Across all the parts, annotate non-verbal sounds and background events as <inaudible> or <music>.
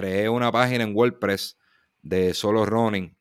creé una página en WordPress de solo running.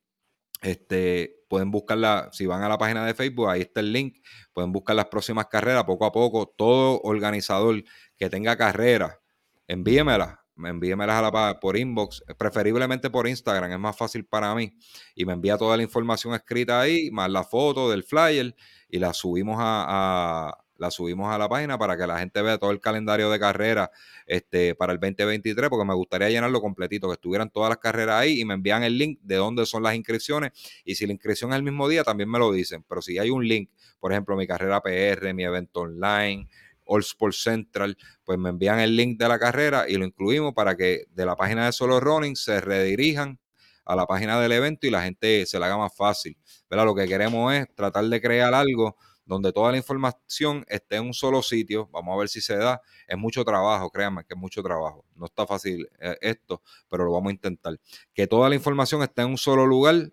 Este, pueden buscarla, si van a la página de Facebook, ahí está el link, pueden buscar las próximas carreras poco a poco. Todo organizador que tenga carrera, envíemela, envíemelas a la, por inbox, preferiblemente por Instagram, es más fácil para mí. Y me envía toda la información escrita ahí, más la foto del flyer, y la subimos a, la subimos a la página para que la gente vea todo el calendario de carrera este, para el 2023, porque me gustaría llenarlo completito, que estuvieran todas las carreras ahí y me envían el link de dónde son las inscripciones. Y si la inscripción es el mismo día, también me lo dicen. Pero si hay un link, por ejemplo, mi carrera PR, mi evento online, All Sports Central, pues me envían el link de la carrera y lo incluimos para que de la página de Solo Running se redirijan a la página del evento y la gente se la haga más fácil. ¿verdad? Lo que queremos es tratar de crear algo donde toda la información esté en un solo sitio. Vamos a ver si se da. Es mucho trabajo, créanme que es mucho trabajo. No está fácil eh, esto, pero lo vamos a intentar. Que toda la información esté en un solo lugar,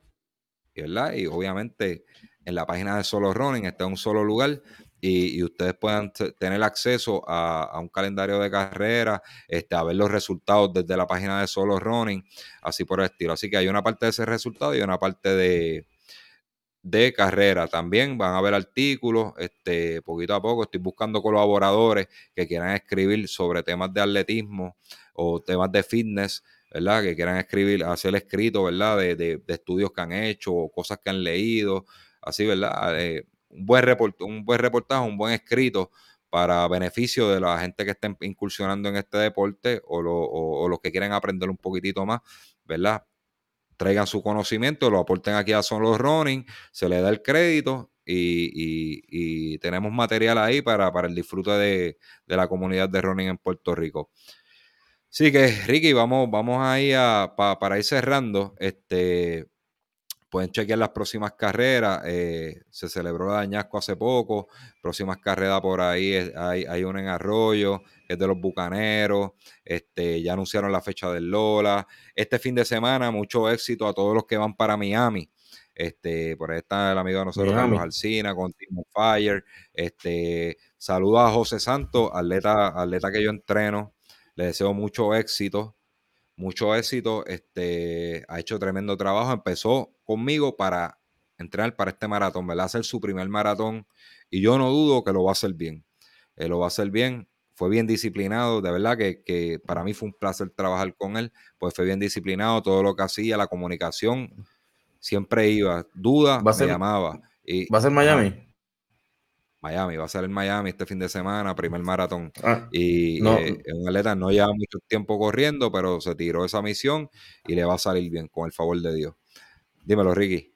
¿verdad? Y obviamente en la página de Solo Running está en un solo lugar. Y, ustedes puedan tener acceso a, un calendario de carrera, este, a ver los resultados desde la página de Solo Running, así por el estilo. Así que hay una parte de ese resultado y una parte de, de carrera. También van a ver artículos, este, poquito a poco. Estoy buscando colaboradores que quieran escribir sobre temas de atletismo o temas de fitness, ¿verdad? Que quieran escribir, hacer escrito, ¿verdad? De, de, estudios que han hecho o cosas que han leído, así, ¿verdad? Eh, un, buen report, un buen reportaje, un buen escrito para beneficio de la gente que estén incursionando en este deporte o, o los que quieren aprender un poquitito más, ¿verdad? Traigan su conocimiento, lo aporten aquí a Son los Running, se le da el crédito y, tenemos material ahí para, para el disfrute de, la comunidad de running en Puerto Rico. Así que, Ricky, vamos, vamos ahí a, para ir cerrando. Este, pueden chequear las próximas carreras. Eh, se celebró la Añasco hace poco. Próximas carreras por ahí hay, hay una en Arroyo que es de los Bucaneros, este, ya anunciaron la fecha del Lola. Este fin de semana, mucho éxito a todos los que van para Miami. Este, por ahí está el amigo de nosotros, Carlos Alcina, con Team Fire. Este, saludo a José Santos, atleta, atleta que yo entreno. Le deseo mucho éxito, mucho éxito. Este, ha hecho tremendo trabajo. Empezó conmigo para entrenar para este maratón, ¿verdad? Hacer su primer maratón. Y yo no dudo que lo va a hacer bien. Eh, lo va a hacer bien fue bien disciplinado, de verdad que, para mí fue un placer trabajar con él, pues fue bien disciplinado, todo lo que hacía, la comunicación, siempre iba, duda, me llamaba. Y, ¿Va a ser Miami? Miami, va a ser en Miami este fin de semana, primer maratón. Ah, y no. Eh, un atleta no lleva mucho tiempo corriendo, pero se tiró esa misión y le va a salir bien, con el favor de Dios. Dímelo, Ricky.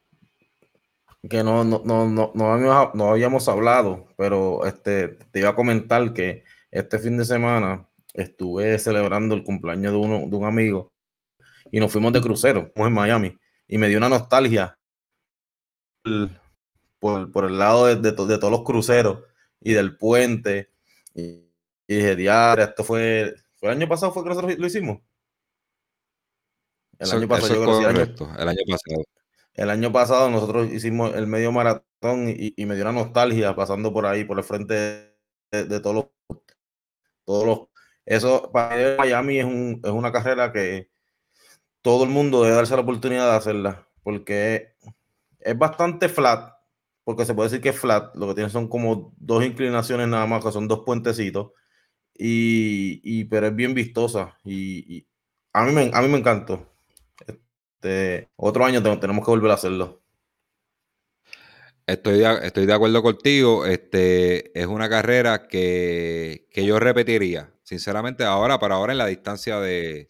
Que no, no, no, no, no, no habíamos hablado, pero este, te iba a comentar que este fin de semana estuve celebrando el cumpleaños de, uno, de un amigo y nos fuimos de crucero, fuimos en Miami, y me dio una nostalgia por, el lado de, todos los cruceros y del puente. Y, dije, diario, esto fue, fue el año pasado, fue que nosotros lo hicimos. El año pasado, correcto, el año pasado. El año pasado nosotros hicimos el medio maratón y, me dio una nostalgia pasando por ahí, por el frente de, de todos los todos los, eso para Miami es, un, es una carrera que todo el mundo debe darse la oportunidad de hacerla, porque es bastante flat, porque se puede decir que es flat, lo que tiene son como dos inclinaciones nada más, que son dos puentecitos, y, pero es bien vistosa, y, a, mí me, a mí me encantó. Este, otro año tenemos que volver a hacerlo. Estoy de, estoy de acuerdo contigo. Este, es una carrera que, yo repetiría. Sinceramente, ahora, para ahora en la distancia de.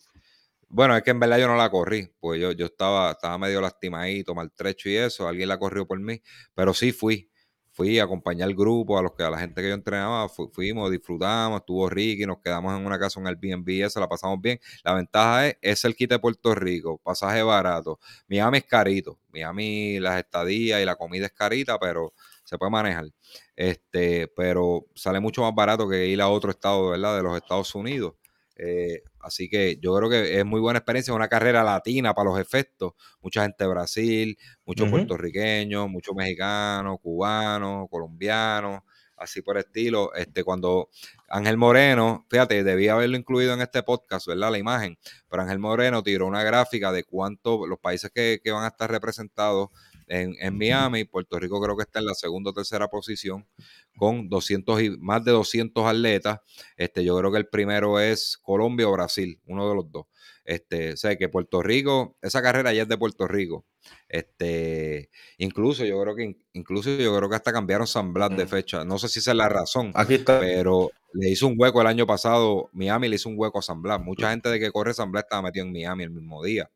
Bueno, es que en verdad yo no la corrí, pues yo, yo estaba, estaba medio lastimadito, maltrecho y eso. Alguien la corrió por mí, pero sí fui fui a acompañar al grupo, a los que a la gente que yo entrenaba, fuimos, disfrutamos, estuvo Ricky, nos quedamos en una casa en el Airbnb, eso la pasamos bien. La ventaja es, es el kit de Puerto Rico, pasaje barato. Miami es carito, Miami las estadías y la comida es carita, pero se puede manejar. Este, pero sale mucho más barato que ir a otro estado, ¿verdad? De los Estados Unidos. Eh, así que yo creo que es muy buena experiencia, una carrera latina para los efectos. Mucha gente de Brasil, muchos puertorriqueños, muchos mexicanos, cubanos, colombianos. así por estilo. Este, cuando Ángel Moreno, fíjate, debía haberlo incluido en este podcast, ¿verdad? La imagen, pero Ángel Moreno tiró una gráfica de cuánto los países que, van a estar representados en, en, Miami. Puerto Rico creo que está en la segunda o tercera posición con 200 y más de 200 atletas. Este, yo creo que el primero es Colombia o Brasil, uno de los dos. Este, sé que Puerto Rico, esa carrera ya es de Puerto Rico. Este, incluso yo creo que incluso yo creo que hasta cambiaron San Blas de fecha. No sé si esa es la razón. Aquí está. Pero le hizo un hueco el año pasado. Miami le hizo un hueco a San Blas. Mucha gente de que corre San Blas estaba metido en Miami el mismo día.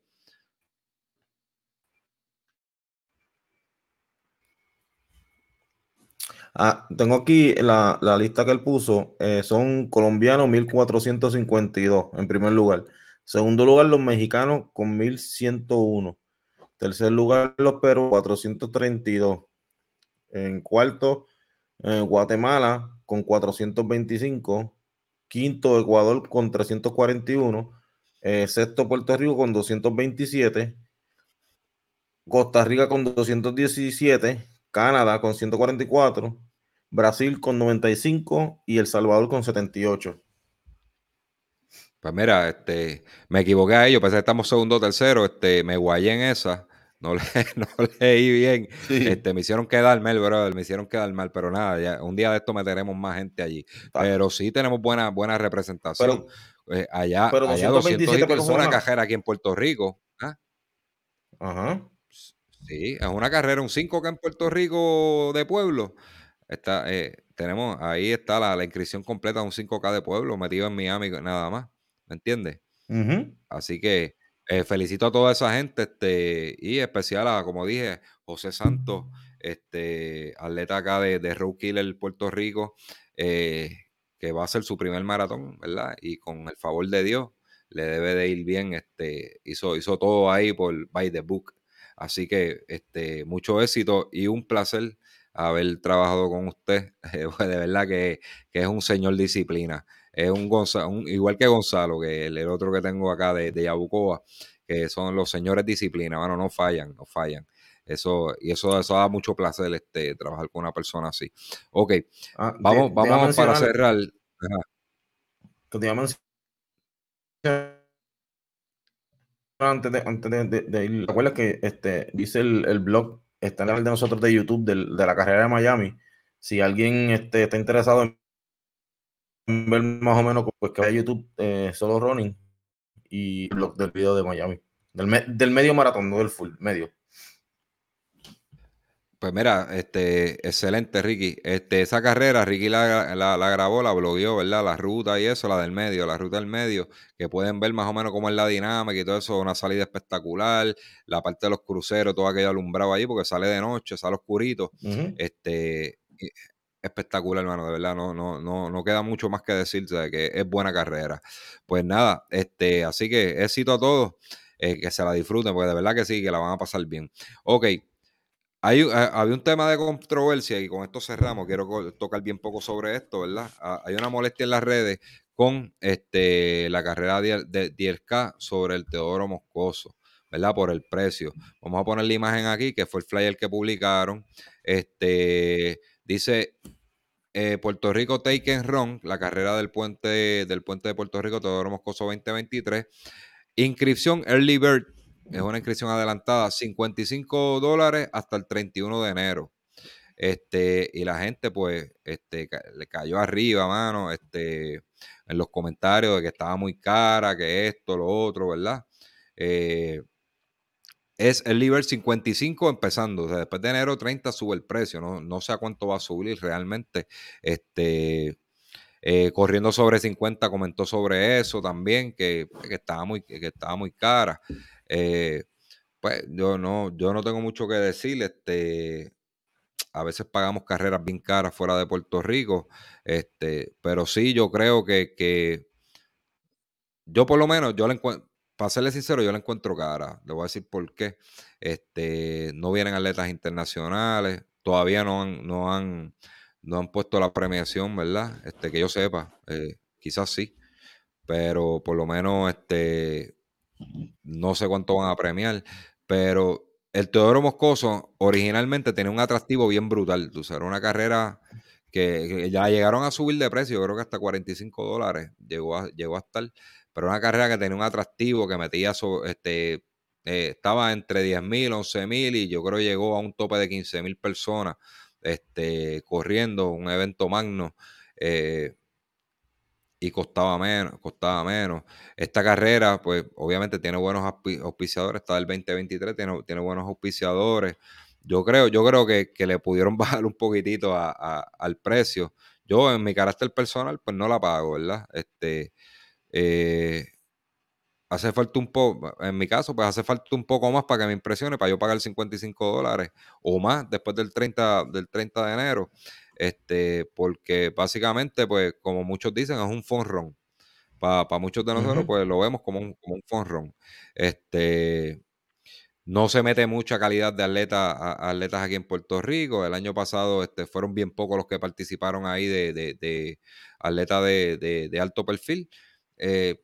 Ah, tengo aquí la, lista que él puso. Eh, son colombianos 1452 en primer lugar. Segundo lugar, los mexicanos con 1101. Tercer lugar, los peruanos 432. En cuarto, eh, Guatemala con 425. Quinto, Ecuador con 341. Eh, sexto, Puerto Rico con 227. Costa Rica con 217. Canadá con 144. Brasil con 95 y El Salvador con 78. Pues mira, este, me equivoqué a ellos, pensé que estamos segundo o tercero, este, me guayé en esa, no, le, <laughs> no leí bien, este, me hicieron quedar mal, brother, me hicieron quedar mal, pero nada, ya, un día de esto meteremos más gente allí, pero sí tenemos buena, buena representación. Eh, allá, pero allá 227 personas. una cajera aquí en Puerto Rico. ¿ah? Ajá. Sí, es una carrera, un 5 acá en Puerto Rico de pueblo. Está, eh, tenemos, ahí está la, la inscripción completa, un 5K de pueblo metido en Miami, nada más. ¿me entiendes? Así que eh, felicito a toda esa gente, este, y especial a, como dije, José Santos, este, atleta acá de, de Road Killer Puerto Rico, eh, que va a ser su primer maratón, ¿verdad? Y con el favor de Dios, le debe de ir bien, este, hizo, hizo todo ahí por by the book. Así que este, mucho éxito y un placer haber trabajado con usted. <laughs> de verdad que, que es un señor disciplina es un, Gonzalo, igual que Gonzalo, que el, otro que tengo acá de, de, Yabucoa, que son los señores disciplina, bueno, no fallan, no fallan. Eso, y eso, eso da mucho placer este, trabajar con una persona así. Ok, ah, vamos, vamos para cerrar. antes de, antes de, ir, ¿recuerdas que este, dice el, blog, está en el de nosotros de YouTube de, la carrera de Miami? Si alguien este, está interesado en ver más o menos pues que hay YouTube eh, solo running y blog del video de Miami. Del, medio maratón, no del full, medio. Pues mira, este, excelente, Ricky. Este, esa carrera, Ricky la, la, grabó, la blogueó, ¿verdad? La ruta y eso, la del medio, la ruta del medio, que pueden ver más o menos cómo es la dinámica y todo eso, una salida espectacular, la parte de los cruceros, todo aquello alumbrado ahí, porque sale de noche, sale oscurito. Este, espectacular, hermano, de verdad, no, no, no, no queda mucho más que decir, de que es buena carrera. Pues nada, este, así que éxito a todos, eh, que se la disfruten, porque de verdad que sí, que la van a pasar bien. Ok, había un tema de controversia y con esto cerramos, quiero tocar bien poco sobre esto, ¿verdad? Hay una molestia en las redes con este, la carrera de, de 10K sobre el Teodoro Moscoso. ¿verdad? Por el precio. Vamos a poner la imagen aquí, que fue el flyer que publicaron. Este, Dice eh, Puerto Rico Take and Run, la carrera del puente, del puente de Puerto Rico, Teodoro Moscoso 2023. Inscripción Early Bird, es una inscripción adelantada, 55 dólares hasta el 31 de enero. Este, y la gente, pues, este, le cayó arriba, mano, este, en los comentarios de que estaba muy cara, que esto, lo otro, ¿verdad? Eh, es el Liber 55 empezando. O sea, después de enero 30 sube el precio. No, no sé a cuánto va a subir realmente. Este, eh, corriendo sobre 50 comentó sobre eso también, que, estaba, muy, que estaba muy cara. Eh, pues yo no, yo no tengo mucho que decir. Este, a veces pagamos carreras bien caras fuera de Puerto Rico. Este, pero sí, yo creo que, que yo por lo menos, yo le encuentro para serle sincero, yo la encuentro cara. Le voy a decir por qué. Este, no vienen atletas internacionales, todavía no han, no han, no han puesto la premiación, ¿verdad? Este, que yo sepa, eh, quizás sí, pero por lo menos este, no sé cuánto van a premiar. Pero el Teodoro Moscoso originalmente tenía un atractivo bien brutal. Tú sabes, una carrera que, ya llegaron a subir de precio, creo que hasta 45 dólares llegó a, llegó estar, pero una carrera que tenía un atractivo, que metía, este, eh, estaba entre 10 mil, 11 mil y yo creo llegó a un tope de 15 mil personas este, corriendo, un evento magno. Eh, y costaba menos, costaba menos. Esta carrera, pues obviamente tiene buenos auspiciadores, está del 2023, tiene, tiene buenos auspiciadores. Yo creo, yo creo que, le pudieron <laughs> bajar un poquitito al precio. Yo en mi carácter personal, pues no la pago, ¿verdad? Este, eh, hace falta un poco, en mi caso, pues hace falta un poco más para que me impresione, para yo pagar 55 dólares o más después del 30, del 30 de enero. Este, porque básicamente, pues, como muchos dicen, es un fonrón. Para muchos de nosotros, pues lo vemos como un, como un fonrón. Este, no se mete mucha calidad de atletas, atletas aquí en Puerto Rico. El año pasado este, fueron bien pocos los que participaron ahí de, de, atletas de, alto perfil. Eh,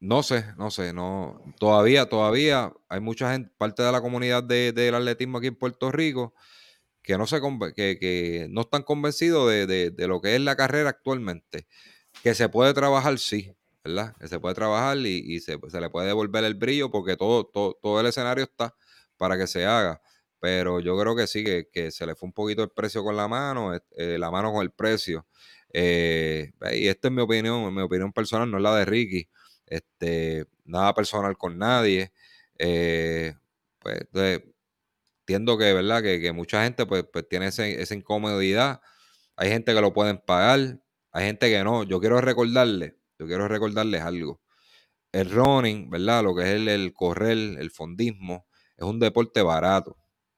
no sé, no sé, no, todavía, todavía hay mucha gente, parte de la comunidad del atletismo aquí en Puerto Rico, que no, se, que, que no están convencidos de, lo que es la carrera actualmente. Que se puede trabajar, sí, ¿verdad? Que se puede trabajar y, se, le puede devolver el brillo porque todo, todo, el escenario está para que se haga. Pero yo creo que sí, que, se le fue un poquito el precio con la mano, eh, la mano con el precio. Eh, y esta es mi opinión, mi opinión personal, no es la de Ricky. Este, nada personal con nadie. Eh, pues entiendo que, ¿verdad? Que, mucha gente pues, pues tiene esa incomodidad. Hay gente que lo pueden pagar, hay gente que no. Yo quiero recordarles, yo quiero recordarles algo. El running, ¿verdad? Lo que es el, el correr, el fondismo, es un deporte barato.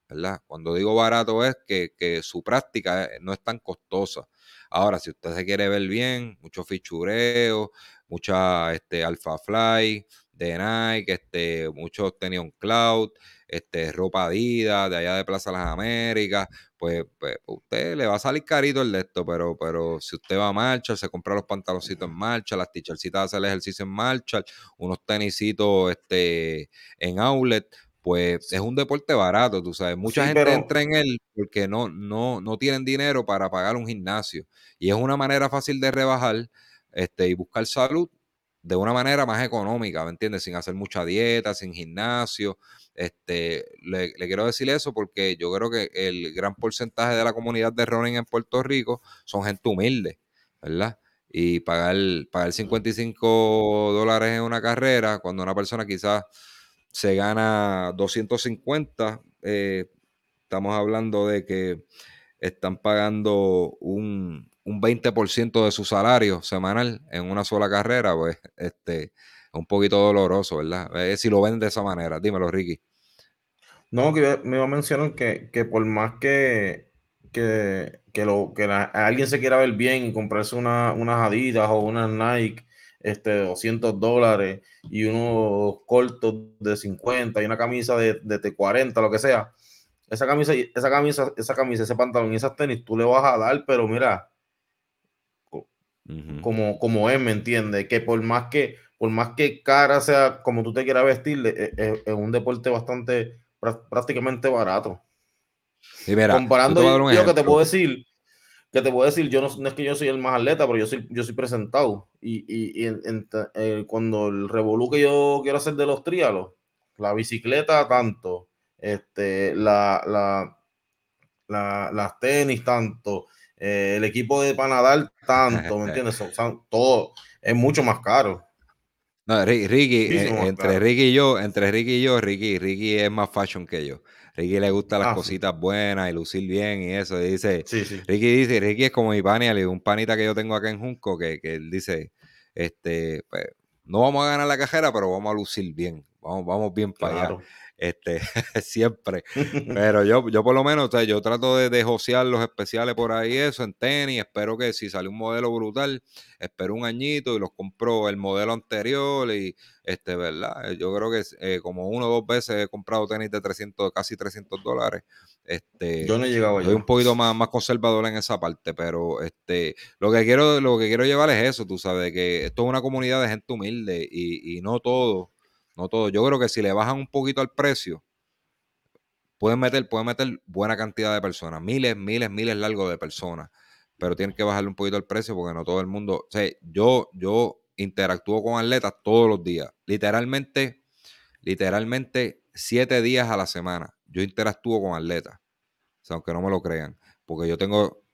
¿verdad? Cuando digo barato es que, que, su práctica no es tan costosa. Ahora, si usted se quiere ver bien, mucho fichureo, mucha este, Alpha Fly de Nike, este, muchos tenían Cloud, este, ropa Adidas de allá de Plaza Las Américas, pues, pues, usted le va a salir carito el de esto, pero, pero si usted va a marcha, se compra los pantaloncitos en marcha, las ticharcitas hace el ejercicio en marcha, unos tenisitos este, en outlet, pues es un deporte barato, tú sabes. Mucha gente entra en él porque no, no, no tienen dinero para pagar un gimnasio. Y es una manera fácil de rebajar este, y buscar salud de una manera más económica, ¿me entiendes? Sin hacer mucha dieta, sin gimnasio. Este, le, quiero decir eso porque yo creo que el gran porcentaje de la comunidad de running en Puerto Rico son gente humilde, ¿verdad? Y pagar, pagar 55 dólares en una carrera, cuando una persona quizás se gana 250, eh, estamos hablando de que están pagando un, un 20% de su salario semanal en una sola carrera, pues <laughs> este, es un poquito doloroso, ¿verdad? Eh, si lo ven de esa manera. Dímelo, Ricky. No, que me iba a mencionar que, por más que, que, lo, que alguien se quiera ver bien y comprarse una, unas Adidas o unas Nike, este, 200 dólares y unos cortos de 50 y una camisa de, de 40, lo que sea, esa camisa, esa camisa, esa camisa, ese pantalón y esas tenis, tú le vas a dar, pero mira, como, como es, ¿me entiendes? Que por más que, por más que cara sea como tú te quieras vestir, es, un deporte bastante, prácticamente barato. Y mira, Comparando yo, que te puedo decir, que te puedo decir, yo no, es que yo soy el más atleta, pero yo soy, yo soy presentado. Y, y, eh, cuando el revolú que yo quiero hacer de los trialos, la bicicleta tanto, este, la, la, la, las tenis tanto, eh, el equipo de Panadal tanto, ¿me <laughs> entiendes? todo es mucho más caro. No, Ricky, eh, entre Ricky y yo, entre Ricky y yo, Ricky, Ricky es más fashion que yo. Ricky le gusta las ah, cositas buenas y lucir bien y eso. dice, Ricky dice, Ricky es como mi panita, un panita que yo tengo acá en Junco, que, que él dice, este, pues, no vamos a ganar la cajera, pero vamos a lucir bien. Vamos, vamos bien para allá este, <laughs> siempre. <laughs> Pero yo, yo por lo menos, yo trato de, de josear los especiales por ahí, eso en tenis. Espero que si sale un modelo brutal, espero un añito y los compro el modelo anterior. Y, este, ¿verdad? Yo creo que eh, como uno o dos veces he comprado tenis de 300, casi 300 dólares. Este, yo no he llegado Soy un poquito más, más conservador en esa parte, pero este, lo que quiero, lo que quiero llevar es eso, tú sabes, que esto es una comunidad de gente humilde y, y no todo no todo. Yo creo que si le bajan un poquito al precio, pueden meter, pueden meter buena cantidad de personas, miles, miles, miles largos de personas. pero tienen que bajarle un poquito el precio porque no todo el mundo, o sea, yo, yo interactúo con atletas todos los días, literalmente, literalmente siete días a la semana, yo interactúo con atletas, aunque no me lo crean, porque yo tengo,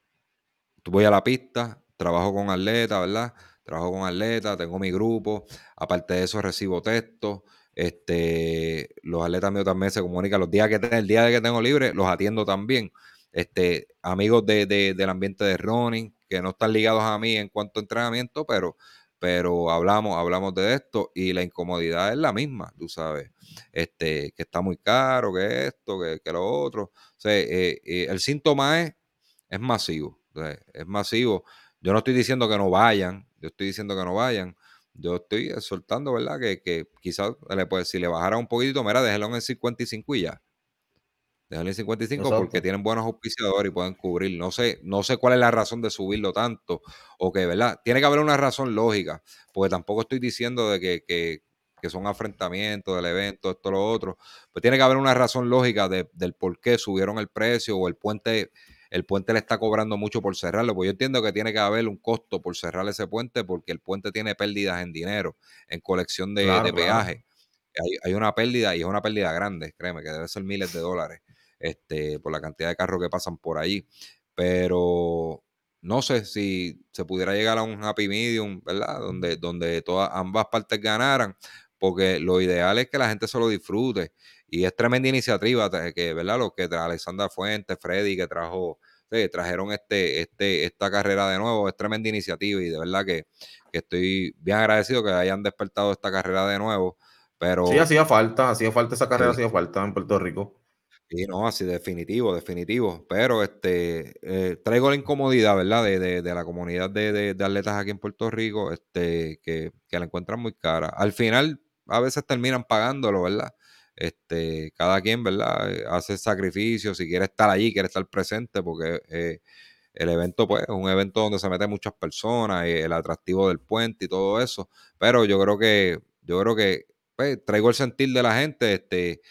voy a la pista, trabajo con atletas, ¿verdad? Trabajo con atletas, tengo mi grupo, aparte de eso recibo textos, este, los atletas míos también se comunican los días que el día de que tengo libre, los atiendo también. Este, amigos de, del ambiente de running, que no están ligados a mí en cuanto a entrenamiento, pero, pero hablamos, hablamos de esto y la incomodidad es la misma, tú sabes, este, que está muy caro, que esto, que, que lo otro. O sea, eh, eh, el síntoma es, es masivo, es masivo. Yo no estoy diciendo que no vayan, yo estoy diciendo que no vayan, yo estoy soltando, ¿verdad? Que, que quizás le si le bajara un poquito, mira, déjelo en el 55 y ya. Déjalo en 55 porque tienen buenos auspiciadores y pueden cubrir. No sé, no sé cuál es la razón de subirlo tanto. O que, ¿verdad? Tiene que haber una razón lógica. Porque tampoco estoy diciendo de que, que, que son afrentamientos del evento, esto, lo otro. Pues tiene que haber una razón lógica de, del por qué subieron el precio o el puente el puente le está cobrando mucho por cerrarlo, pues yo entiendo que tiene que haber un costo por cerrar ese puente porque el puente tiene pérdidas en dinero, en colección de, peaje. Hay, una pérdida y es una pérdida grande, créeme, que debe ser miles de dólares este, por la cantidad de carros que pasan por ahí. Pero no sé si se pudiera llegar a un happy medium, ¿verdad? Donde, donde todas ambas partes ganaran, porque lo ideal es que la gente se lo disfrute y es tremenda iniciativa que, ¿verdad? Los que Alexandra Fuentes, Freddy, que trajo, trajeron este, este, esta carrera de nuevo, es tremenda iniciativa y de verdad que, estoy bien agradecido que hayan despertado esta carrera de nuevo. Pero, sí, hacía falta, hacía falta esa carrera, hacía falta en Puerto Rico. Sí, no, así definitivo, definitivo. Pero este eh, traigo la incomodidad, ¿verdad? De, de, la comunidad de, de, atletas aquí en Puerto Rico, este, que, que la encuentran muy cara. Al final, a veces terminan pagándolo, ¿verdad? Este, cada quien, ¿verdad? Eh, hace sacrificios, si quiere estar allí, quiere estar presente, porque eh, el evento, pues, es un evento donde se meten muchas personas, y el atractivo del puente y todo eso. Pero yo creo que, yo creo que, pues, traigo el sentir de la gente, este,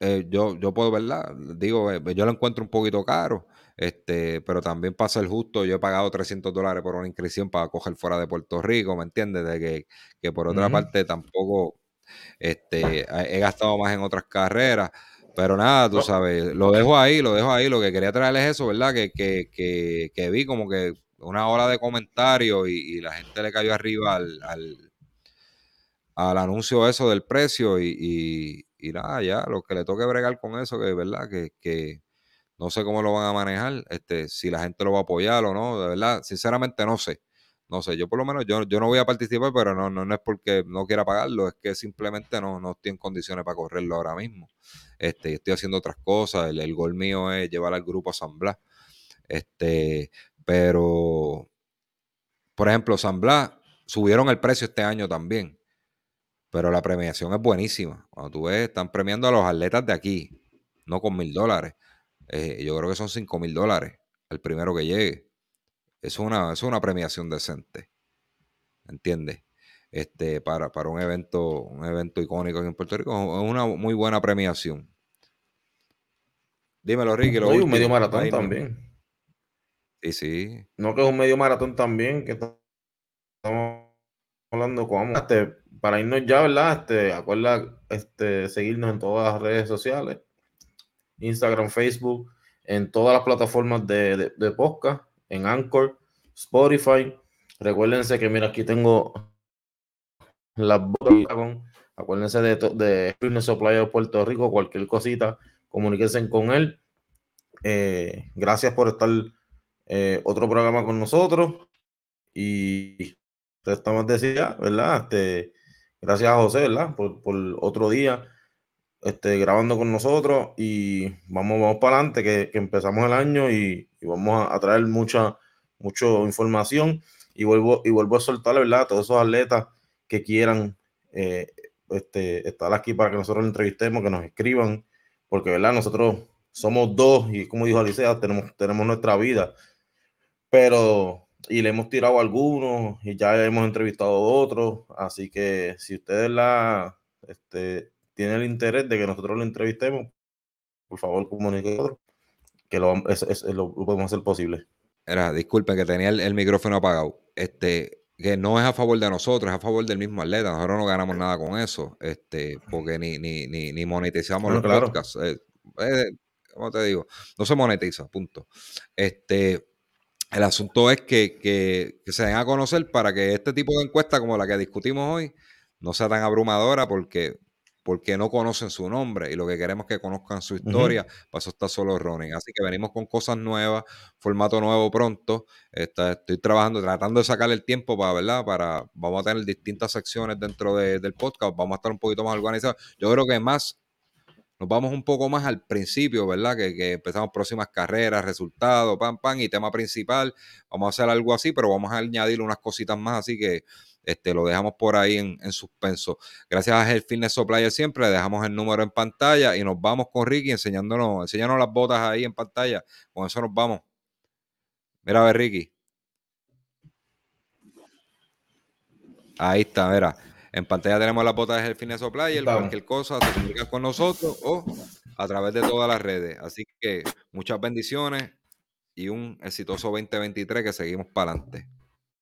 eh, yo, yo puedo, ¿verdad? Digo, yo lo encuentro un poquito caro, este, pero también para ser justo, yo he pagado 300 dólares por una inscripción para coger fuera de Puerto Rico, ¿me entiendes? De que, que por otra parte tampoco este, <laughs> he gastado más en otras carreras. Pero nada, tú sabes, lo dejo ahí, lo dejo ahí. Lo que quería traerles es eso, ¿verdad? Que, que, que, que, vi como que una hora de comentarios y, la gente le cayó arriba al, al, al anuncio eso del precio y, y, nada, ya, lo que le toque bregar con eso, que verdad, que, que no sé cómo lo van a manejar, este, si la gente lo va a apoyar o no, de verdad, sinceramente no sé no sé, yo por lo menos yo, yo no voy a participar, pero no, no, es porque no quiera pagarlo, es que simplemente no, no estoy en condiciones para correrlo ahora mismo. Este, estoy haciendo otras cosas, el, gol mío es llevar al grupo a San Blas. Este, pero, por ejemplo, San Blas subieron el precio este año también, pero la premiación es buenísima. Cuando tú ves, están premiando a los atletas de aquí, no con mil dólares. Eh, yo creo que son cinco mil dólares al primero que llegue es una, es una premiación decente. ¿Entiendes? Este, para, para un evento, un evento icónico en Puerto Rico, es una muy buena premiación. Dímelo, Ricky. Lo un medio maratón también. Sí, sí. No que es un medio maratón también, que estamos hablando como este, para irnos ya, ¿verdad? Este, acuerda este, seguirnos en todas las redes sociales, Instagram, Facebook, en todas las plataformas de, de, de podcast en Anchor, Spotify. Recuérdense que, mira, aquí tengo las Acuérdense de, de Fitness Supply de Puerto Rico, cualquier cosita, comuníquense con él. Eh, gracias por estar eh, otro programa con nosotros. Y estamos decía, ¿verdad? Este, gracias a José, ¿verdad? Por, otro día este, grabando con nosotros. Y vamos, vamos para adelante, que, empezamos el año y, vamos a, traer mucha, mucha información y vuelvo, y vuelvo a soltar, ¿verdad? A todos esos atletas que quieran eh, este, estar aquí para que nosotros los entrevistemos, que nos escriban, porque, ¿verdad? Nosotros somos dos y como dijo Alicia, tenemos, tenemos nuestra vida, pero, y le hemos tirado a algunos y ya hemos entrevistado a otros, así que si ustedes la, este, tienen el interés de que nosotros lo entrevistemos, por favor comuniquen que lo, es, lo, podemos hacer posible. Era, disculpen que tenía el, micrófono apagado. Este, que no es a favor de nosotros, es a favor del mismo atleta. Nosotros no ganamos nada con eso, este, porque ni, ni, ni, monetizamos los podcasts. Eh, eh, ¿Cómo te digo? No se monetiza, punto. Este, el asunto es que, que, que, se den a conocer para que este tipo de encuesta como la que discutimos hoy no sea tan abrumadora porque porque no conocen su nombre y lo que queremos es que conozcan su historia. Para eso está solo running. Así que venimos con cosas nuevas, formato nuevo pronto. estoy trabajando, tratando de sacar el tiempo para, ¿verdad? Para, vamos a tener distintas secciones dentro del podcast, vamos a estar un poquito más organizados. Yo creo que más nos vamos un poco más al principio, ¿verdad? Que, que, empezamos próximas carreras, resultados, pam, pam, y tema principal. Vamos a hacer algo así, pero vamos a añadir unas cositas más, así que este, lo dejamos por ahí en, suspenso. Gracias a el Fitness Supplier siempre, le dejamos el número en pantalla y nos vamos con Ricky enseñándonos, enseñándonos las botas ahí en pantalla. Con eso nos vamos. Mira, a ver, Ricky. Ahí está, mira. En pantalla tenemos las botas de Fitness Supplier. Cualquier cosa, te comunicas con nosotros o a través de todas las redes. Así que muchas bendiciones y un exitoso 2023 que seguimos para adelante.